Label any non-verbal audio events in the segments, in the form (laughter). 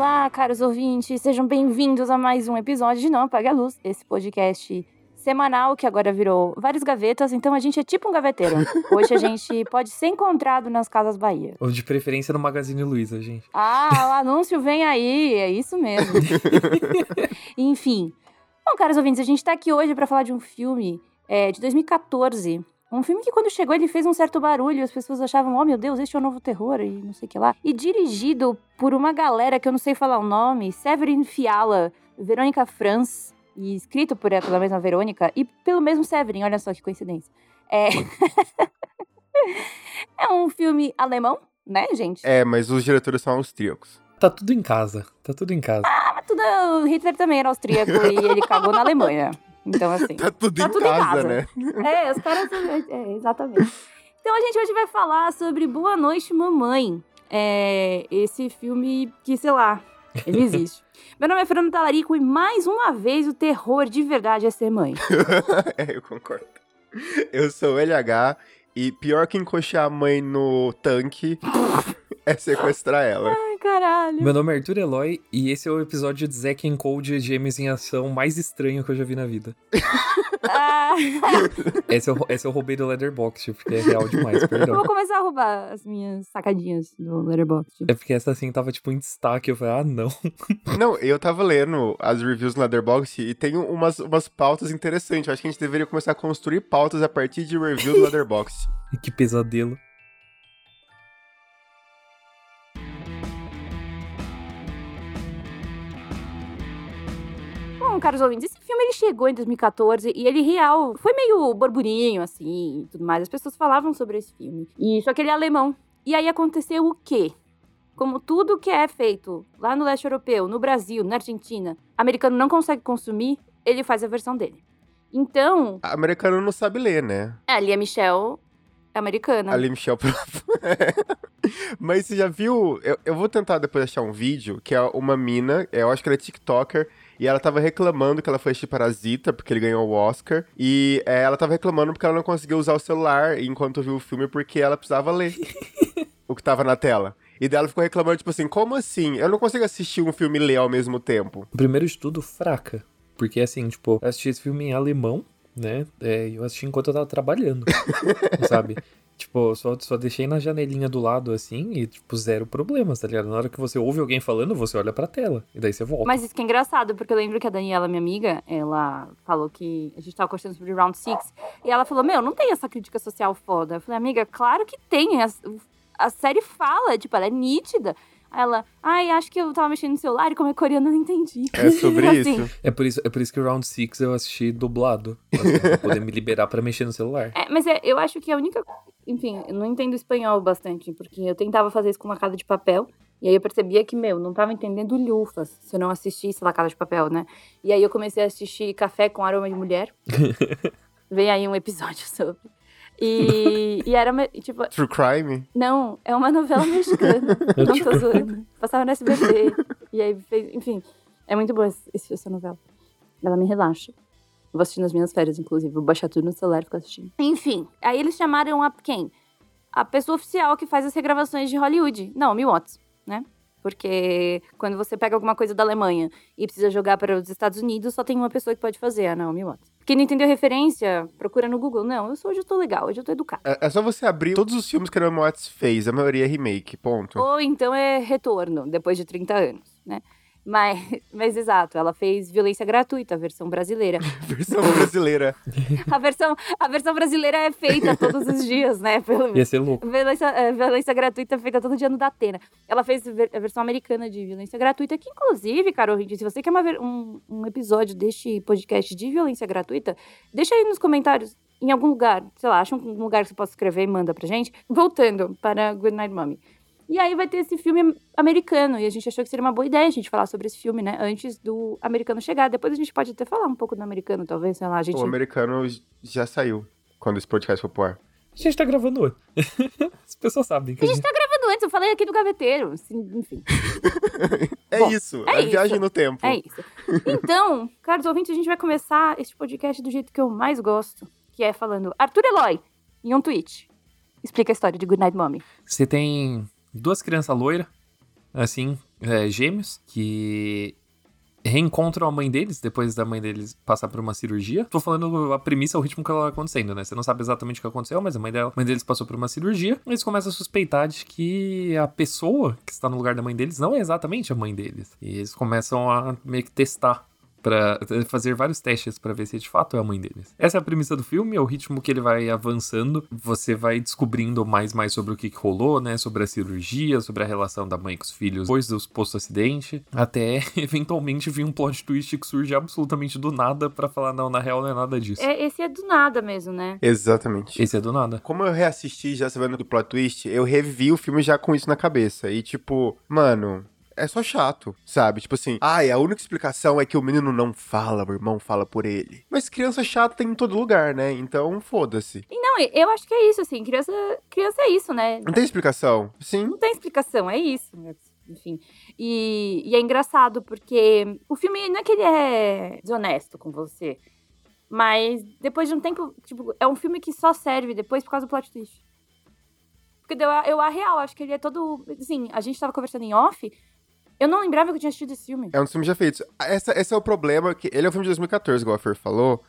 Olá, caros ouvintes, sejam bem-vindos a mais um episódio de Não Apague a Luz, esse podcast semanal que agora virou vários gavetas, então a gente é tipo um gaveteiro. Hoje a (laughs) gente pode ser encontrado nas Casas Bahia. Ou de preferência no Magazine Luiza, gente. Ah, o (laughs) anúncio vem aí, é isso mesmo. (laughs) Enfim. Bom, caros ouvintes, a gente tá aqui hoje para falar de um filme é, de 2014. Um filme que quando chegou ele fez um certo barulho, as pessoas achavam, oh meu Deus, este é o novo terror e não sei o que lá. E dirigido por uma galera que eu não sei falar o nome, Severin Fiala, Verônica Franz, e escrito por, pela mesma Verônica e pelo mesmo Severin, olha só que coincidência. É, (laughs) é um filme alemão, né, gente? É, mas os diretores são austríacos. Tá tudo em casa. Tá tudo em casa. Ah, mas tudo. O Hitler também era austríaco e ele cagou na Alemanha. (laughs) Então, assim. Tá tudo, Tá em, tudo em casa, casa. né? É, os caras. É, exatamente. Então a gente hoje vai falar sobre Boa Noite, Mamãe. É, esse filme que, sei lá, ele (laughs) existe. Meu nome é Fernando Talarico e mais uma vez o terror de verdade é ser mãe. (laughs) é, eu concordo. Eu sou o LH e pior que encoxar a mãe no tanque (laughs) é sequestrar ela. Caralho. Meu nome é Arthur Eloy e esse é o episódio de Zack and Code Gêmeos em Ação mais estranho que eu já vi na vida. Ah, (laughs) Esse eu, esse eu roubei do Leatherbox, porque é real demais, eu perdão. vou começar a roubar as minhas sacadinhas do Letterboxd. É porque essa assim tava tipo em destaque, eu falei, ah não. (laughs) Não, eu tava lendo as reviews no Leatherbox e tem umas, umas pautas interessantes. Eu acho que a gente deveria começar a construir pautas a partir de review do (laughs) Leatherbox. Que pesadelo. Caros ouvintes, esse filme ele chegou em 2014 e ele real foi meio burburinho assim, e tudo mais. As pessoas falavam sobre esse filme. E só que ele é alemão. E aí aconteceu o quê? Como tudo que é feito lá no leste europeu, no Brasil, na Argentina, americano não consegue consumir, ele faz a versão dele. Então, A americana não sabe ler, né? a Lia Michelle é americana. A Lee Michelle. Mas você já viu? Eu, eu vou tentar depois achar um vídeo que é uma mina, eu acho que ela é TikToker. E ela tava reclamando que ela foi assistir Parasita, porque ele ganhou o Oscar. E é, ela tava reclamando porque ela não conseguiu usar o celular enquanto viu o filme, porque ela precisava ler (laughs) o que tava na tela. E daí ela ficou reclamando, tipo assim, como assim? Eu não consigo assistir um filme e ler ao mesmo tempo. Primeiro de tudo, fraca. Porque assim, tipo, eu assisti esse filme em alemão, né? É, eu assisti enquanto eu tava trabalhando, (laughs) sabe? Tipo, só, só deixei na janelinha do lado assim e, tipo, zero problemas, tá ligado? Na hora que você ouve alguém falando, você olha pra tela. E daí você volta. Mas isso que é engraçado, porque eu lembro que a Daniela, minha amiga, ela falou que a gente tava conversando sobre Round Six e ela falou: Meu, não tem essa crítica social foda. Eu falei, amiga, claro que tem. A, a série fala, tipo, ela é nítida. Aí ela, ai, acho que eu tava mexendo no celular e como é coreano eu não entendi. É sobre (laughs) Assim. isso. É por isso, é por isso que o Round 6 eu assisti dublado. assim, pra poder me liberar pra mexer no celular. É, mas é, eu acho que a única. Enfim, eu não entendo espanhol bastante, porque eu tentava fazer isso com uma casa de papel. E aí eu percebia que, meu, não tava entendendo lufas se eu não assistisse La Casa de Papel, né? E aí eu comecei a assistir Café com Aroma de Mulher. (laughs) Vem aí um episódio sobre. E, (laughs) e era, uma- tipo, True Crime? não, é uma novela mexicana. (laughs) Eu não tô zoando. Passava no SBT. E aí fez, enfim, é muito boa esse- essa novela. Ela me relaxa. Vou assistir nas minhas férias, inclusive. Vou baixar tudo no celular e ficar assistindo. Enfim, aí eles chamaram a quem? A pessoa oficial que faz as regravações de Hollywood. Não, Mil Watts, né? Porque quando você pega alguma coisa da Alemanha e precisa jogar para os Estados Unidos, só tem uma pessoa que pode fazer, a Naomi Watts. Quem não entendeu a referência, procura no Google. Não, eu sou, hoje eu tô legal, hoje eu tô educada. É, é só você abrir todos os filmes que a Naomi Watts fez, a maioria é remake, ponto. Ou então é retorno, depois de 30 anos, né? Mas, mas exato, ela fez violência gratuita, a versão brasileira. (laughs) Versão brasileira. A versão, a versão brasileira é feita todos os dias, né? Pelo, Ia ser louco. Violência, é, violência gratuita feita todo dia no Datena. Ela fez a versão americana de violência gratuita, que inclusive, Carol Rinde, se você quer uma ver- um, um episódio deste podcast de violência gratuita, deixa aí nos comentários, em algum lugar, sei lá, acha um lugar que você possa escrever e manda pra gente. Voltando para Good Night Mommy. E aí vai ter esse filme americano, e a gente achou que seria uma boa ideia a gente falar sobre esse filme, né, antes do americano chegar. Depois a gente pode até falar um pouco do americano, talvez, sei lá, a gente... O americano já saiu quando esse podcast for pro ar. A gente tá gravando hoje. (laughs) As pessoas sabem que A gente tá gravando antes, eu falei aqui do gaveteiro, assim, enfim. (laughs) É Bom, isso, é a viagem isso. no tempo. É isso. Então, (laughs) caros ouvintes, a gente vai começar este podcast do jeito que eu mais gosto, que é falando Arthur Eloy, em um tweet. Explica a história de Goodnight Mommy. Você tem duas crianças loiras, assim, é, gêmeos, que reencontram a mãe deles depois da mãe deles passar por uma cirurgia. Tô falando a premissa, o ritmo que ela tá acontecendo, né? Você não sabe exatamente o que aconteceu, mas a mãe, dela, a mãe deles passou por uma cirurgia. Eles começam a suspeitar de que a pessoa que está no lugar da mãe deles não é exatamente a mãe deles. E eles começam a meio que testar para fazer vários testes para ver se de fato é a mãe deles. Essa é a premissa do filme, é o ritmo que ele vai avançando, você vai descobrindo mais mais sobre o que, que rolou, né, sobre a cirurgia, sobre a relação da mãe com os filhos depois do posto acidente, até (laughs) eventualmente vir um plot twist que surge absolutamente do nada para falar não, na real não é nada disso. É, esse é do nada mesmo, né? Exatamente. Esse é do nada. Como eu reassisti já sabendo do plot twist, eu revi o filme já com isso na cabeça. E tipo, mano, é só chato, sabe? Tipo assim, ai, a única explicação é que o menino não fala, o irmão fala por ele. Mas criança chata tem em todo lugar, né? Então, foda-se. E não, eu acho que é isso, assim, criança, criança é isso, né? Não tem explicação? Sim. Não tem explicação, é isso. né? Enfim. E, e é engraçado porque o filme não é que ele é desonesto com você. Mas depois de um tempo, tipo, é um filme que só serve depois por causa do plot twist. Porque deu a, eu, a real, acho que ele é todo. Assim, a gente tava conversando em off. Eu não lembrava que eu tinha assistido esse filme. É um dos filmes já feitos. Essa, esse é o problema, que ele é um filme de 2014, igual a Fer falou.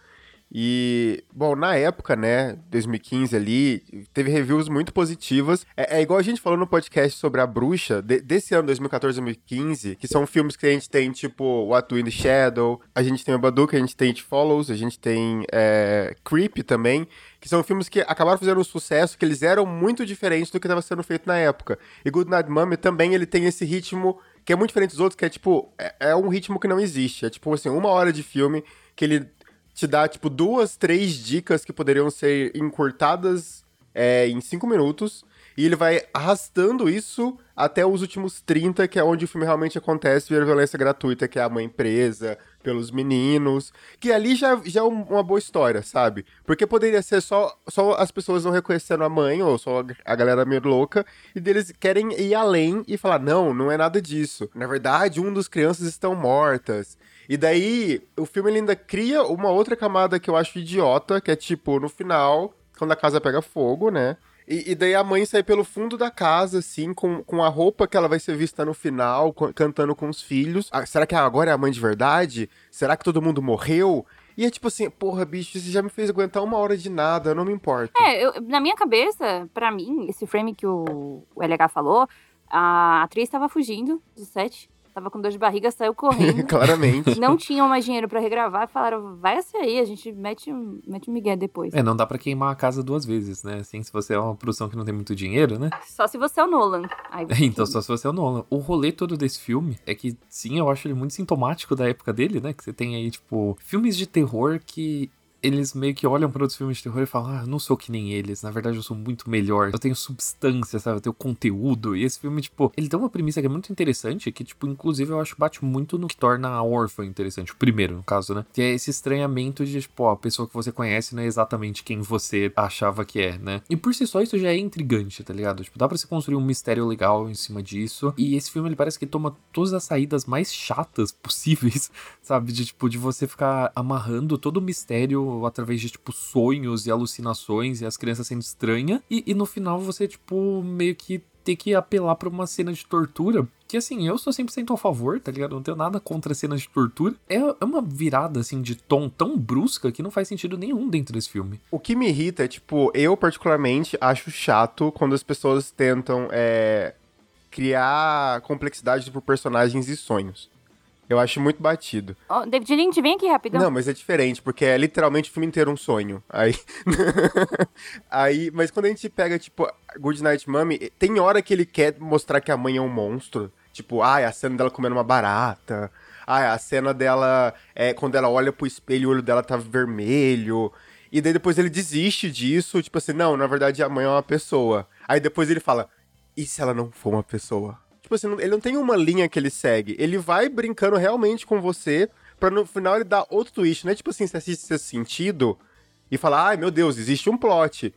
E, bom, na época, né, 2015 ali, teve reviews muito positivas. É, é igual a gente falou no podcast sobre A Bruxa, de, desse ano, 2014-2015, que são filmes que a gente tem, tipo, What in the Shadow, a gente tem o Baduka, a gente tem It Follows, a gente tem é, Creep também, que são filmes que acabaram fazendo um sucesso, que eles eram muito diferentes do que estava sendo feito na época. E Good Night Mommy também, ele tem esse ritmo que é muito diferente dos outros, que é, tipo, é, é um ritmo que não existe. É, tipo, assim, uma hora de filme que ele te dá, tipo, duas, três dicas que poderiam ser encurtadas é, em cinco minutos. E ele vai arrastando isso até os últimos 30, que é onde o filme realmente acontece, a violência gratuita, que é a mãe presa pelos meninos. Que ali já, já é uma boa história, sabe? Porque poderia ser só, só as pessoas não reconhecendo a mãe, ou só a galera meio louca, e deles querem ir além e falar: não, não é nada disso. Na verdade, um dos crianças estão mortas. E daí, o filme ainda cria uma outra camada que eu acho idiota, que é tipo, no final, quando a casa pega fogo, né? E, e, daí a mãe sai pelo fundo da casa, assim, com, com a roupa que ela vai ser vista no final, com, cantando com os filhos. Ah, será que agora é a mãe de verdade? Será que todo mundo morreu? E é tipo assim, porra, bicho, você já me fez aguentar uma hora de nada, não me importa. É, eu, na minha cabeça, para mim, esse frame que o, o LH falou, a atriz estava fugindo do set. Tava com dor de barriga, saiu (laughs) correndo. Claramente. Não tinham mais dinheiro para regravar. Falaram, vai aí, a gente mete, mete um migué depois. É, não dá para queimar a casa duas vezes, né? Assim, se você é uma produção que não tem muito dinheiro, né? Só se você é o Nolan. Aí, (laughs) então, só se você é o Nolan. O rolê todo desse filme é que, sim, eu acho ele muito sintomático da época dele, né? Que você tem aí, tipo, filmes de terror que eles meio que olham para outros filmes de terror e falam: Ah, não sou que nem eles, na verdade eu sou muito melhor, eu tenho substância, sabe? Eu tenho conteúdo. E esse filme, tipo, ele tem uma premissa que é muito interessante, que, tipo, inclusive eu acho bate muito no que torna a órfã interessante, o primeiro, no caso, né? Que é esse estranhamento de, tipo, a pessoa que você conhece não é exatamente quem você achava que é, né? E por si só isso já é intrigante, tá ligado? Tipo, dá pra você construir um mistério legal em cima disso. E esse filme, ele parece que toma todas as saídas mais chatas possíveis, (laughs) sabe? De, tipo, de você ficar amarrando todo o mistério através de, tipo, sonhos e alucinações e as crianças sendo estranhas. E, e no final você, tipo, meio que ter que apelar pra uma cena de tortura. Que assim, eu sou 100% a favor, tá ligado? Não tenho nada contra cenas de tortura. É, é uma virada, assim, de tom tão brusca que não faz sentido nenhum dentro desse filme. O que me irrita é, tipo, eu particularmente acho chato quando as pessoas tentam é, criar complexidade por personagens e sonhos. Eu acho muito batido. Oh, David Lynch, vem aqui rapidão. Não, mas é diferente, porque é literalmente o filme inteiro um sonho. Aí. (laughs) aí, mas quando a gente pega, tipo, Good Night Mommy, tem hora que ele quer mostrar que a mãe é um monstro. Tipo, ai, ah, a cena dela comendo uma barata. Ah, a cena dela é quando ela olha pro espelho e o olho dela tá vermelho. E daí depois ele desiste disso, tipo assim, não, na verdade a mãe é uma pessoa. Aí depois ele fala, e se ela não for uma pessoa? Tipo assim, ele não tem uma linha que ele segue. Ele vai brincando realmente com você, pra no final ele dar outro twist. Não é tipo assim, você assiste seu sentido e fala, ai meu Deus, existe um plot.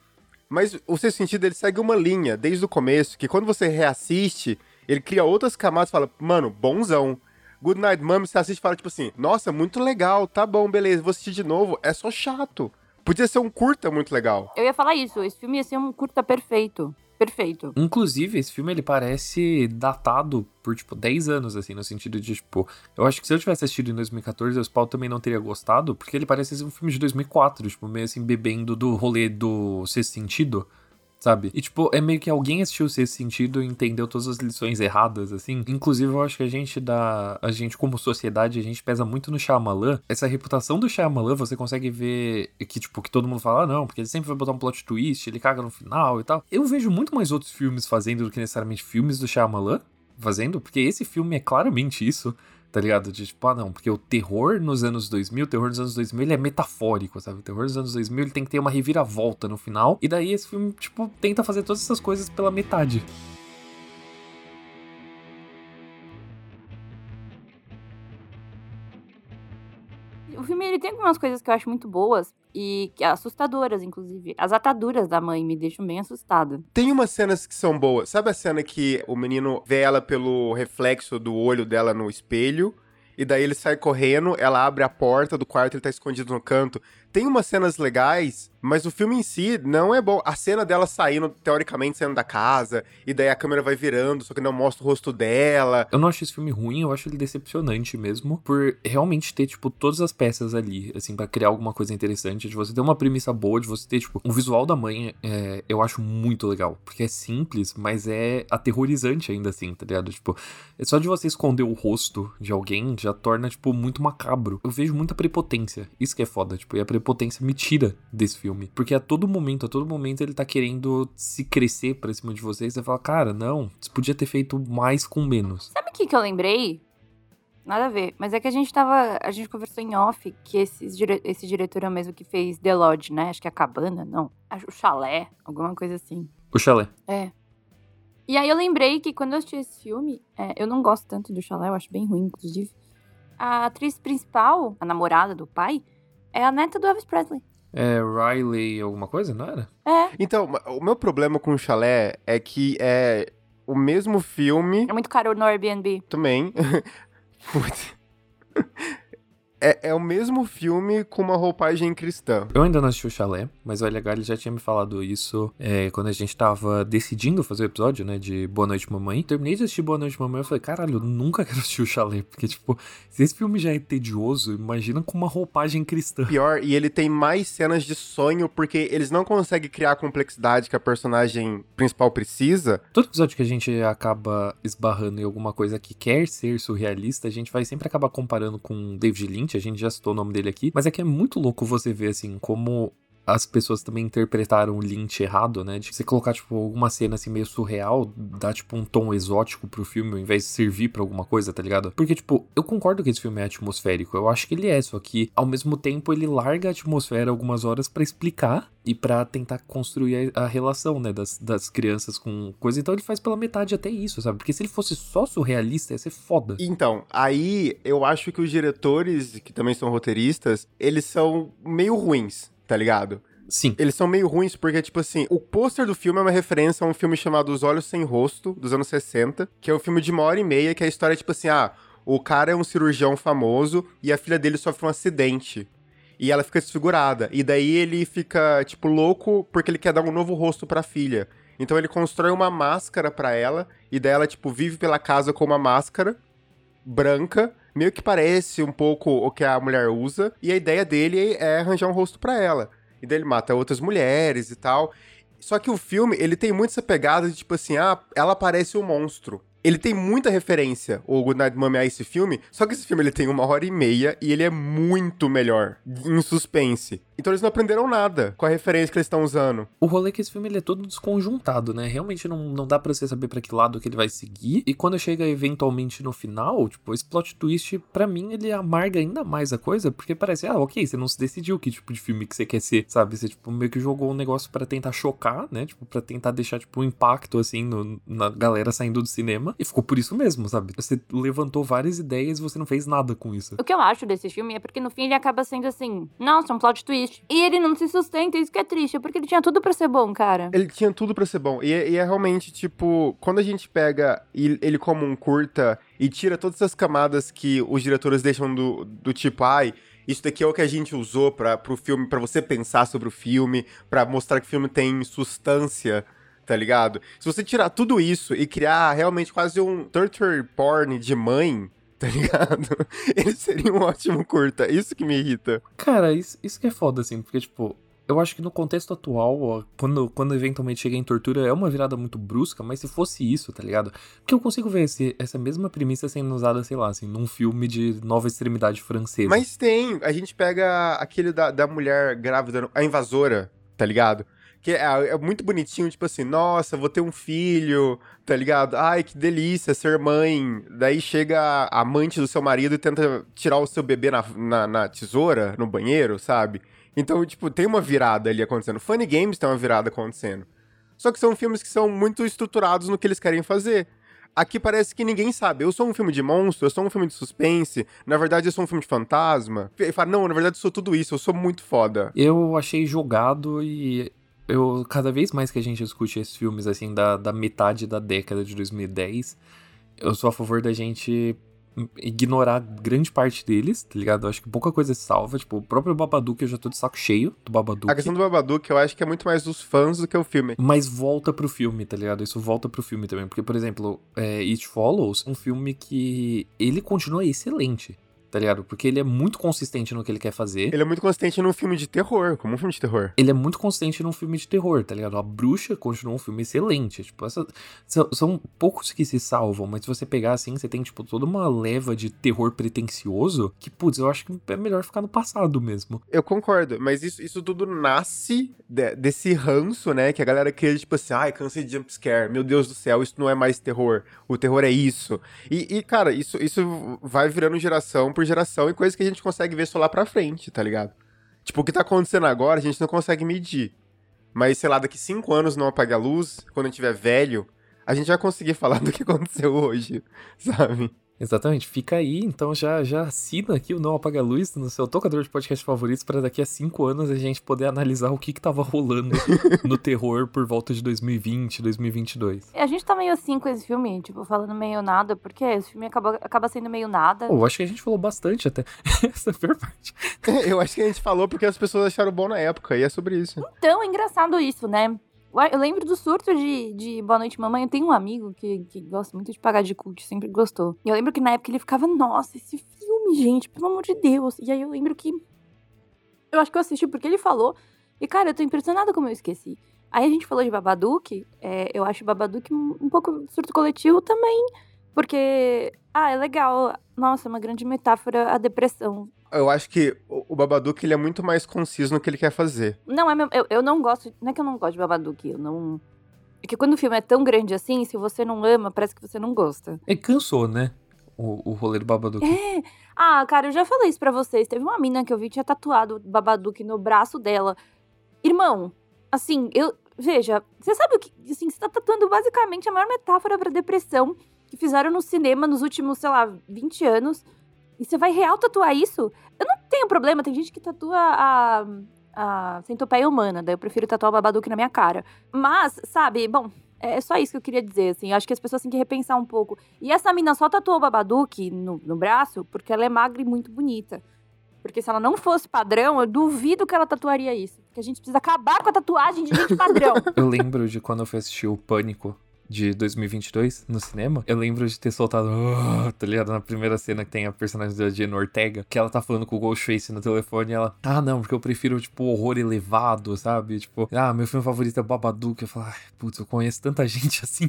Mas o seu sentido ele segue uma linha desde o começo, que quando você reassiste, ele cria outras camadas e fala, mano, bonzão. Good Night Mom, você assiste e fala, tipo assim, nossa, muito legal, tá bom, beleza, vou assistir de novo. É só chato. Podia ser um curta muito legal. Eu ia falar isso, esse filme ia ser um curta perfeito. Perfeito. Inclusive, esse filme ele parece datado por, tipo, 10 anos, assim, no sentido de, tipo, eu acho que se eu tivesse assistido em 2014, o Spawn também não teria gostado, porque ele parece ser um filme de 2004, tipo, meio assim, bebendo do rolê do Sexto Sentido sabe? E, tipo, é meio que alguém assistiu esse sentido e entendeu todas as lições erradas, assim. Inclusive, eu acho que a gente dá. A gente, como sociedade, a gente pesa muito no Shyamalan. Essa reputação do Shyamalan, você consegue ver que, tipo, que todo mundo fala, ah, não, porque ele sempre vai botar um plot twist, ele caga no final e tal. Eu vejo muito mais outros filmes fazendo do que necessariamente filmes do Shyamalan fazendo, porque esse filme é claramente isso tá ligado? De tipo, ah, não, porque o terror nos anos 2000, o terror nos anos 2000, ele é metafórico, sabe? O terror nos anos 2000, ele tem que ter uma reviravolta no final, e daí esse filme, tipo, tenta fazer todas essas coisas pela metade. O filme ele tem algumas coisas que eu acho muito boas e que assustadoras, inclusive. As ataduras da mãe me deixam bem assustada. Tem umas cenas que são boas. Sabe a cena que o menino vê ela pelo reflexo do olho dela no espelho? E daí ele sai correndo, ela abre a porta do quarto, ele tá escondido no canto. Tem umas cenas legais mas o filme em si não é bom. A cena dela saindo, teoricamente, saindo da casa, e daí a câmera vai virando, só que não mostra o rosto dela. Eu não acho esse filme ruim, eu acho ele decepcionante mesmo, por realmente ter, tipo, todas as peças ali, assim, para criar alguma coisa interessante, de você ter uma premissa boa, de você ter, tipo, um visual da mãe, é, eu acho muito legal, porque é simples, mas é aterrorizante ainda assim, tá ligado? Tipo, é só de você esconder o rosto de alguém já torna, tipo, muito macabro. Eu vejo muita prepotência, isso que é foda, tipo, e a prepotência me tira desse filme. Porque a todo momento, a todo momento ele tá querendo se crescer pra cima de você. E você fala, cara, não, você podia ter feito mais com menos. Sabe o que, que eu lembrei? Nada a ver. Mas é que a gente tava. A gente conversou em off que esse, dire, esse diretor é o mesmo que fez The Lodge, né? Acho que é a cabana, não. O chalé, alguma coisa assim. O chalé. É. E aí eu lembrei que quando eu assisti esse filme, é, eu não gosto tanto do chalé, eu acho bem ruim, inclusive. A atriz principal, a namorada do pai, é a neta do Elvis Presley. É Riley alguma coisa, não era? É. Então, o meu problema com o chalé é que é o mesmo filme. É muito caro no Airbnb. Também. (laughs) Putz é, é o mesmo filme com uma roupagem cristã. Eu ainda não assisti o Chalé, mas o LH já tinha me falado isso é, quando a gente tava decidindo fazer o episódio, né, de Boa Noite Mamãe. Terminei de assistir Boa Noite Mamãe e falei, caralho, eu nunca quero assistir o Chalé, porque, tipo, se esse filme já é tedioso, imagina com uma roupagem cristã. Pior, e ele tem mais cenas de sonho, porque eles não conseguem criar a complexidade que a personagem principal precisa. Todo episódio que a gente acaba esbarrando em alguma coisa que quer ser surrealista, a gente vai sempre acabar comparando com David Lynch, a gente já citou o nome dele aqui, mas é que é muito louco você ver, assim, como as pessoas também interpretaram o Lynch errado, né? De você colocar, tipo, alguma cena assim meio surreal, dar, tipo, um tom exótico pro filme, ao invés de servir pra alguma coisa, tá ligado? Porque, tipo, eu concordo que esse filme é atmosférico, eu acho que ele é, só que, ao mesmo tempo, ele larga a atmosfera algumas horas para explicar e para tentar construir a, a, relação, né, das, das crianças com coisa. Então ele faz pela metade até isso, sabe? Porque se ele fosse só surrealista, ia ser foda. Então, aí eu acho que os diretores, que também são roteiristas, eles são meio ruins tá ligado? Sim. Eles são meio ruins porque, tipo assim, o pôster do filme é uma referência a um filme chamado Os Olhos Sem Rosto, dos anos 60, que é um filme de uma hora e meia, que é a história, tipo assim, ah, o cara é um cirurgião famoso e a filha dele sofre um acidente. E ela fica desfigurada. E daí ele fica, tipo, louco porque ele quer dar um novo rosto pra filha. Então ele constrói uma máscara para ela, e daí ela, tipo, vive pela casa com uma máscara branca, meio que parece um pouco o que a mulher usa, e a ideia dele é arranjar um rosto para ela. E daí ele mata outras mulheres e tal. Só que o filme, ele tem muito essa pegada de tipo assim, ah, ela parece um monstro. Ele tem muita referência, o Goodnight Mommy, a esse filme, só que esse filme ele tem uma hora e meia e ele é muito melhor em suspense. Então eles não aprenderam nada com a referência que eles estão usando. O rolê é que esse filme ele é todo desconjuntado, né? Realmente não, não dá pra você saber para que lado que ele vai seguir. E quando chega eventualmente no final, tipo, esse plot twist, para mim, ele amarga ainda mais a coisa, porque parece, ah, ok, você não se decidiu que tipo de filme que você quer ser, sabe? Você, tipo, meio que jogou um negócio para tentar chocar, né? Tipo, pra tentar deixar, tipo, um impacto, assim, no, na galera saindo do cinema. E ficou por isso mesmo, sabe? Você levantou várias ideias e você não fez nada com isso. O que eu acho desse filme é porque no fim ele acaba sendo assim, nossa, um plot twist. E ele não se sustenta, isso que é triste, porque ele tinha tudo para ser bom, cara. Ele tinha tudo para ser bom. E, é, e, é realmente, tipo, quando a gente pega ele como um curta e tira todas as camadas que os diretores deixam do, do tipo, ai. Isso daqui é o que a gente usou para pro filme, para você pensar sobre o filme, para mostrar que o filme tem substância tá ligado? Se você tirar tudo isso e criar realmente quase um torture porn de mãe, (laughs) tá ligado? Ele seria um ótimo curta. Isso que me irrita. Cara, isso, isso que é foda, assim, porque, tipo, eu acho que no contexto atual, ó, quando, quando eventualmente chega em tortura, é uma virada muito brusca, mas se fosse isso, tá ligado? Porque eu consigo ver esse, essa mesma premissa sendo usada, sei lá, assim, num filme de nova extremidade francesa. Mas tem, a gente pega aquele da, da mulher grávida, a invasora, tá ligado? Que é, é, muito bonitinho, tipo assim, nossa, vou ter um filho, tá ligado? Ai, que delícia ser mãe. Daí chega a amante do seu marido e tenta tirar o seu bebê na, na, na tesoura, no banheiro, sabe? Então, tipo, tem uma virada ali acontecendo. Funny Games tem uma virada acontecendo. Só que são filmes que são muito estruturados no que eles querem fazer. Aqui parece que ninguém sabe. Eu sou um filme de monstro, eu sou um filme de suspense, na verdade eu sou um filme de fantasma. E fala, não, na verdade eu sou tudo isso, eu sou muito foda. Eu achei jogado e eu cada vez mais que a gente discute esses filmes assim da, da metade da década de 2010, eu sou a favor da gente ignorar grande parte deles, tá ligado? Eu acho que pouca coisa se salva. Tipo, o próprio Babadook eu já tô de saco cheio do Babadook. A questão do Babadook eu acho que é muito mais dos fãs do que o filme. Mas volta pro filme, tá ligado? Isso volta pro filme também. Porque, por exemplo, é, It Follows, um filme que ele continua excelente tá ligado? Porque ele é muito consistente no que ele quer fazer. Ele é muito consistente num filme de terror, como um filme de terror. Ele é muito consistente num filme de terror, tá ligado? A Bruxa continua um filme excelente. Tipo, essa, são, são poucos que se salvam, mas se você pegar assim, você tem, tipo, toda uma leva de terror pretencioso que, putz, eu acho que é melhor ficar no passado mesmo. Eu concordo, mas isso, isso tudo nasce de, desse ranço, né? Que a galera quer, tipo assim, ai, cansei de jumpscare, meu Deus do céu, isso não é mais terror. O terror é isso. E, e cara, isso, isso vai virando geração por geração e coisas que a gente consegue ver só lá pra frente, tá ligado? Tipo, o que tá acontecendo agora a gente não consegue medir. Mas, sei lá, daqui cinco anos não apaga a luz, quando a gente tiver velho, a gente vai conseguir (laughs) falar do que aconteceu hoje, (laughs) sabe? Exatamente, fica aí, então já, já assina aqui o Não Apaga Luz no seu tocador de podcast favoritos para daqui a cinco anos a gente poder analisar o que que tava rolando (laughs) no terror por volta de 2020, 2022. A gente tá meio assim com esse filme, tipo, falando meio nada, porque esse filme acaba, acaba sendo meio nada. Pô, eu acho que a gente falou bastante até (laughs) essa pior parte. (laughs) eu acho que a gente falou porque as pessoas acharam bom na época, e é sobre isso. Então, é engraçado isso, né? Eu lembro do surto de, de Boa Noite Mamãe. Eu tenho um amigo que, que gosta muito de pagar de cult, sempre gostou. E eu lembro que na época ele ficava, nossa, esse filme, gente, pelo amor de Deus. E aí eu lembro que. Eu acho que eu assisti porque ele falou. E, cara, eu tô impressionada como eu esqueci. Aí a gente falou de Babadook. É, eu acho Babadook um pouco surto coletivo também. Porque, ah, é legal. Nossa, é uma grande metáfora a depressão eu acho que o Babadook ele é muito mais conciso no que ele quer fazer. Não, é meu, eu, eu não gosto. Não é que eu não gosto de Babadook, eu não. É que quando o filme é tão grande assim, se você não ama, parece que você não gosta. É cansou, né? O, o rolê do Babadook. É. Ah, cara, eu já falei isso pra vocês. Teve uma mina que eu vi tinha tatuado Babadook no braço dela. Irmão, assim, eu. Veja, você sabe o que. Assim, você tá tatuando basicamente a maior metáfora pra depressão que fizeram no cinema nos últimos, sei lá, 20 anos. E você vai real tatuar isso? Eu não tenho problema, tem gente que tatua a, a centopeia humana, daí eu prefiro tatuar o Babadook na minha cara. Mas, sabe, bom, é só isso que eu queria dizer, assim. Acho que as pessoas têm que repensar um pouco. E essa mina só tatuou o Babadook no, no braço porque ela é magra e muito bonita. Porque se ela não fosse padrão, eu duvido que ela tatuaria isso. Porque a gente precisa acabar com a tatuagem de gente padrão. (laughs) eu lembro de quando eu fui assistir o Pânico de 2022 no cinema, eu lembro de ter soltado, oh, tá ligado? Na primeira cena que tem a personagem da Jenna Ortega, que ela tá falando com o Ghostface no telefone e ela, ah, não, porque eu prefiro, tipo, horror elevado, sabe? Tipo, ah, meu filme favorito é Babadook. Eu falo, ai, putz, eu conheço tanta (laughs) gente assim.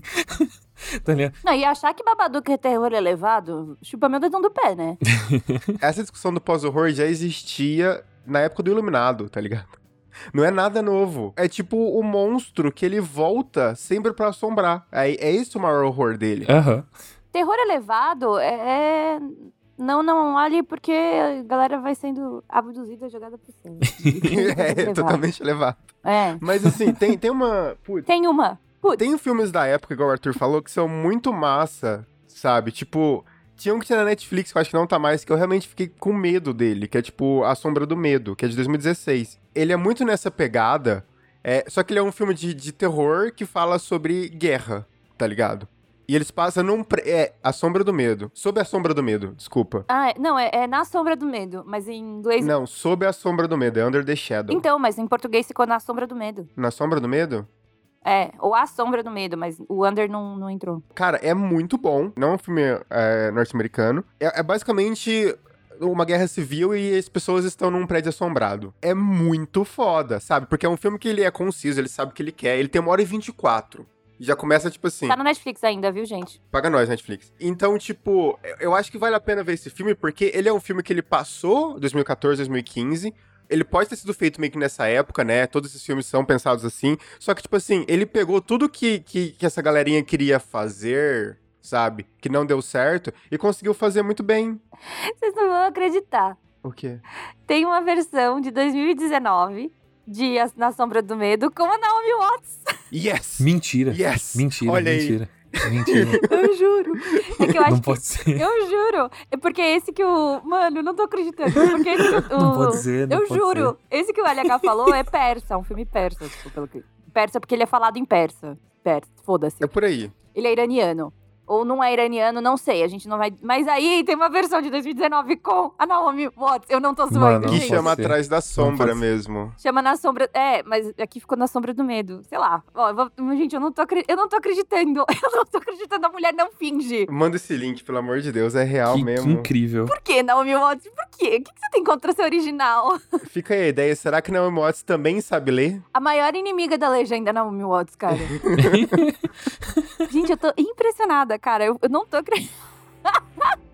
(laughs) tá ligado? Não, e achar que Babadook é terror elevado, chupa meu dedão do pé, né? (laughs) Essa discussão do pós-horror já existia na época do Iluminado, tá ligado? Não é nada novo. É tipo o monstro que ele volta sempre para assombrar. É, é esse o maior horror dele. Aham. Uhum. Terror elevado é, é. Não, não olhe porque a galera vai sendo abduzida, jogada pro (laughs) céu. é, totalmente elevado. É. Mas assim, tem, tem uma. Putz. Tem uma. Putz. Tem filmes da época, igual o Arthur falou, que são muito massa, sabe? Tipo, tinha um que tinha na Netflix, que eu acho que não tá mais, que eu realmente fiquei com medo dele, que é tipo A Sombra do Medo, que é de 2016. Ele é muito nessa pegada, é, só que ele é um filme de, de terror que fala sobre guerra, tá ligado? E eles passam num. Pre... É, A Sombra do Medo. Sob a Sombra do Medo, desculpa. Ah, não, é, é, Na Sombra do Medo, mas em inglês. Não, Sob a Sombra do Medo, é Under the Shadow. Então, mas em português ficou Na Sombra do Medo. Na Sombra do Medo? É, ou A Sombra do Medo, mas o Under não, não entrou. Cara, é muito bom. Não é um filme é, norte-americano. É, é basicamente uma guerra civil e as pessoas estão num prédio assombrado. É muito foda, sabe? Porque é um filme que ele é conciso, ele sabe o que ele quer. Ele tem uma hora e 24. Já começa, tipo assim. Tá no Netflix ainda, viu, gente? Paga nós, Netflix. Então, tipo, eu acho que vale a pena ver esse filme, porque ele é um filme que ele passou 2014, 2015. Ele pode ter sido feito meio que nessa época, né? Todos esses filmes são pensados assim. Só que, tipo assim, ele pegou tudo que, que, que essa galerinha queria fazer, sabe? Que não deu certo, e conseguiu fazer muito bem. Vocês não vão acreditar. O quê? Tem uma versão de 2019 de Na Sombra do Medo com a Naomi Watts. Yes! Mentira. Yes! Mentira, Olha aí. Mentira. (laughs) Eu juro. É que eu acho não que pode ser. Eu juro. É porque esse que o. Mano, não tô acreditando. Porque esse que o. Não pode ser, não eu pode juro. Esse que o LH falou é persa, um filme persa. Tipo, pelo que... Persa porque ele é falado em persa. Persa, foda-se. É por aí. Ele é iraniano. Ou não é iraniano, não sei. A gente não vai. Mas aí tem uma versão de 2019 com a Naomi Watts. Eu não tô zoando. Mano, que chama. Atrás da Sombra mesmo. Chama na sombra. É, mas aqui ficou na sombra do medo. Sei lá. Ó, eu vou- Gente, eu não, tô acre- eu não tô acreditando. (laughs) Eu não tô acreditando. A mulher não finge. Manda esse link, pelo amor de Deus, é real Que, que mesmo. incrível. Por que, Naomi Watts? Por quê? O que que você tem contra ser original? (laughs) Fica aí a ideia, será que Naomi Watts também sabe ler? A maior inimiga da legenda é Naomi Watts, cara. (laughs) Gente, eu tô impressionada, cara. Eu, eu não tô acreditando. (laughs)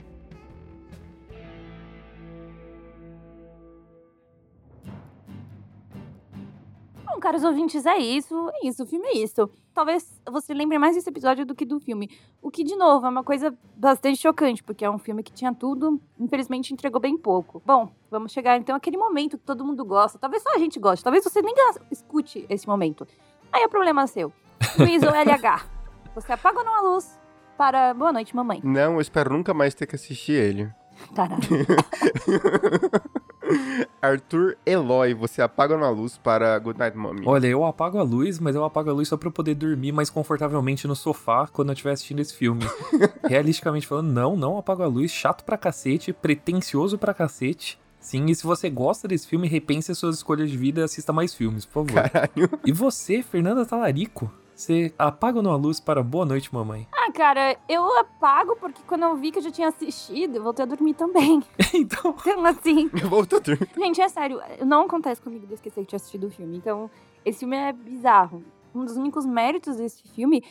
Bom, caros ouvintes, é isso. É isso, o filme é isso. Talvez você lembre mais desse episódio do que do filme. O que, de novo, é uma coisa bastante chocante, porque é um filme que tinha tudo, infelizmente entregou bem pouco. Bom, vamos chegar então àquele momento que todo mundo gosta. Talvez só a gente goste, talvez você nem escute esse momento. Aí é problema seu. Luiz ou LH. (laughs) Você apaga ou não a luz para Boa Noite, Mamãe. Não, eu espero nunca mais ter que assistir ele. Tarado. (laughs) (laughs) Arthur Eloy, você apaga na luz para Goodnight Mommy. Olha, eu apago a luz, mas eu apago a luz só pra eu poder dormir mais confortavelmente no sofá quando eu estiver assistindo esse filme. (laughs) Realisticamente falando, não, não apago a luz. Chato pra cacete, pretencioso pra cacete. Sim, e se você gosta desse filme, repense as suas escolhas de vida e assista mais filmes, por favor. Caralho. E você, Fernanda Talarico, você apaga ou não a luz para Boa Noite, Mamãe? Ah, cara, eu apago porque quando eu vi que eu já tinha assistido, eu voltei a dormir também. (laughs) (laughs) então, Então, assim, Eu volto a dormir. gente, é sério, não acontece comigo de eu esquecer que tinha assistido o filme. Então, esse filme é bizarro. Um dos únicos méritos desse filme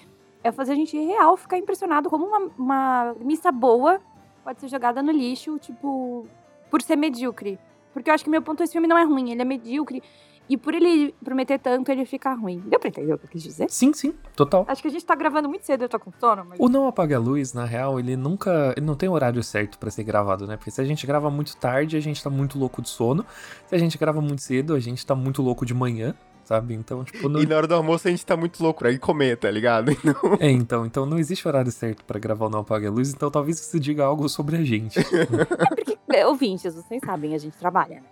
é fazer a gente real ficar impressionado como uma, uma missa boa pode ser jogada no lixo, tipo, por ser medíocre. Porque eu acho que meu ponto esse filme não é ruim, ele é medíocre. E por ele prometer tanto, ele fica ruim. Deu pra entender o que eu quis dizer? sim, sim, total. Acho que a gente tá gravando muito cedo, eu tô com sono, mas. O Não Apaga a Luz, na real, ele nunca. Ele não tem horário certo pra ser gravado, né? Porque se a gente grava muito tarde, a gente tá muito louco de sono. Se a gente grava muito cedo, a gente tá muito louco de manhã, sabe? Então, tipo, não. E na hora do almoço a gente tá muito louco pra ir comer, tá ligado? (laughs) Então, É, então, então não existe horário certo pra gravar o Não Apaga a Luz, então talvez você diga algo sobre a gente. (laughs) Porque, é, ouvintes, vocês sabem, a gente trabalha, né?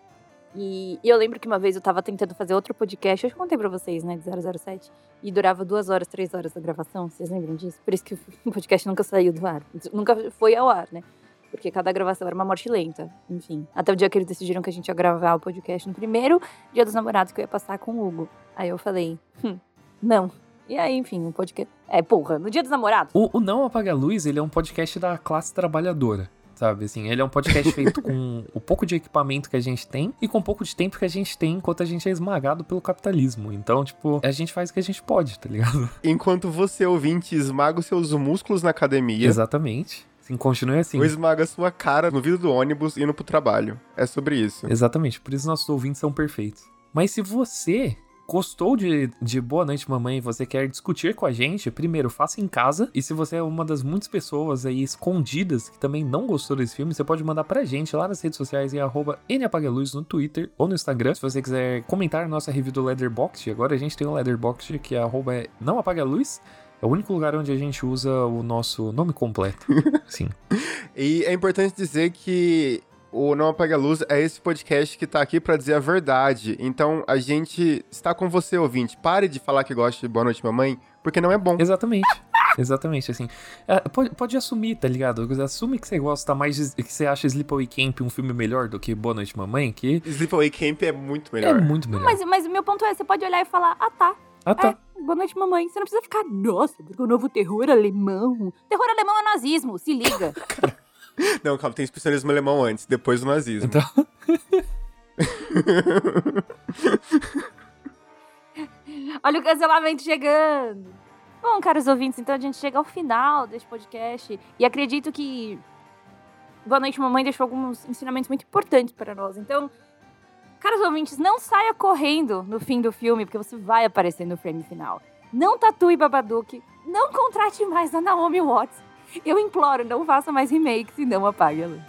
E, e eu lembro que uma vez eu tava tentando fazer outro podcast, eu já contei pra vocês, né, de 007, e durava duas horas, três horas a gravação, vocês lembram disso? Por isso que (laughs) o podcast nunca saiu do ar, nunca foi ao ar, né? Porque cada gravação era uma morte lenta, enfim. Até o dia que eles decidiram que a gente ia gravar o podcast no primeiro dia dos namorados que eu ia passar com o Hugo. Aí eu falei, hum, não. E aí, enfim, o podcast... É, porra, no dia dos namorados. O, o Não Apaga a Luz, ele é um podcast da classe trabalhadora. Sabe, assim, ele é um podcast feito com o pouco de equipamento que a gente tem e com o pouco de tempo que a gente tem enquanto a gente é esmagado pelo capitalismo. Então, tipo, a gente faz o que a gente pode, tá ligado? (laughs) enquanto você, ouvinte, esmaga os seus músculos na academia, Exatamente. Sim, continue assim. ou esmaga a sua cara no vidro do ônibus indo pro trabalho. É sobre isso. Exatamente, por isso nossos ouvintes são perfeitos. Mas se você gostou de, de Boa Noite Mamãe e você quer discutir com a gente, primeiro faça em casa. E se você é uma das muitas pessoas aí escondidas que também não gostou desse filme, você pode mandar pra gente lá nas redes sociais em arroba NApagaLuz no Twitter ou no Instagram. Se você quiser comentar a nossa review do Letterboxd, agora a gente tem um Letterboxd que é arroba não apaga a luz. É o único lugar onde a gente usa o nosso nome completo. (laughs) Sim. E é importante dizer que o Não Apaga a Luz é esse podcast que tá aqui pra dizer a verdade. Então a gente está com você, ouvinte. Pare de falar que gosta de Boa Noite Mamãe, porque não é bom. Exatamente. (laughs) Exatamente, assim. É, pode, pode assumir, tá ligado? Assume que você gosta mais de, que você acha Sleepaway Camp um filme melhor do que Boa Noite Mamãe, que Sleepaway Camp é muito é melhor. muito melhor. Mas, mas o meu ponto é, você pode olhar e falar, ah tá, ah, tá. é, Boa noite, mamãe. Você não precisa ficar, nossa, porque o novo terror alemão. Terror alemão é nazismo, se liga. (laughs) (laughs) Não, calma, tem especialismo alemão antes, depois do nazismo. Então, (laughs) Olha o cancelamento chegando. Bom, caros ouvintes, então a gente chega ao final deste podcast. E acredito que Boa Noite Mamãe deixou alguns ensinamentos muito importantes para nós. Então, caros ouvintes, não saia correndo no fim do filme, porque você vai aparecer no frame final. Não tatue Babadook. Não contrate mais a Naomi Watts. Eu imploro, não faça mais remakes e não apague a luz.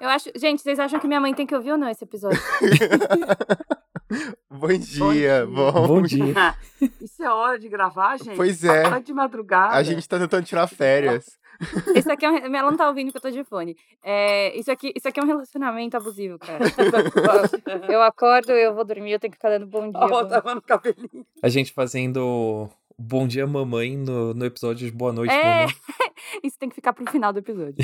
Eu acho. Gente, vocês acham que minha mãe tem que ouvir ou não esse episódio? (laughs) (laughs) Bom dia, dia. bom. bom dia. (laughs) (laughs) Isso é hora de gravar, gente? Pois é. Hora de madrugada. A gente tá tentando tirar férias. Isso aqui é um. Ela não tá ouvindo que eu tô de fone. É, isso, aqui, isso aqui é um relacionamento abusivo, cara. Eu acordo, eu vou dormir, eu tenho que ficar dando bom dia. Bom tava no cabelinho. A gente fazendo Bom Dia Mamãe no, no episódio de Boa Noite É. Mamãe. Isso tem que ficar pro final do episódio.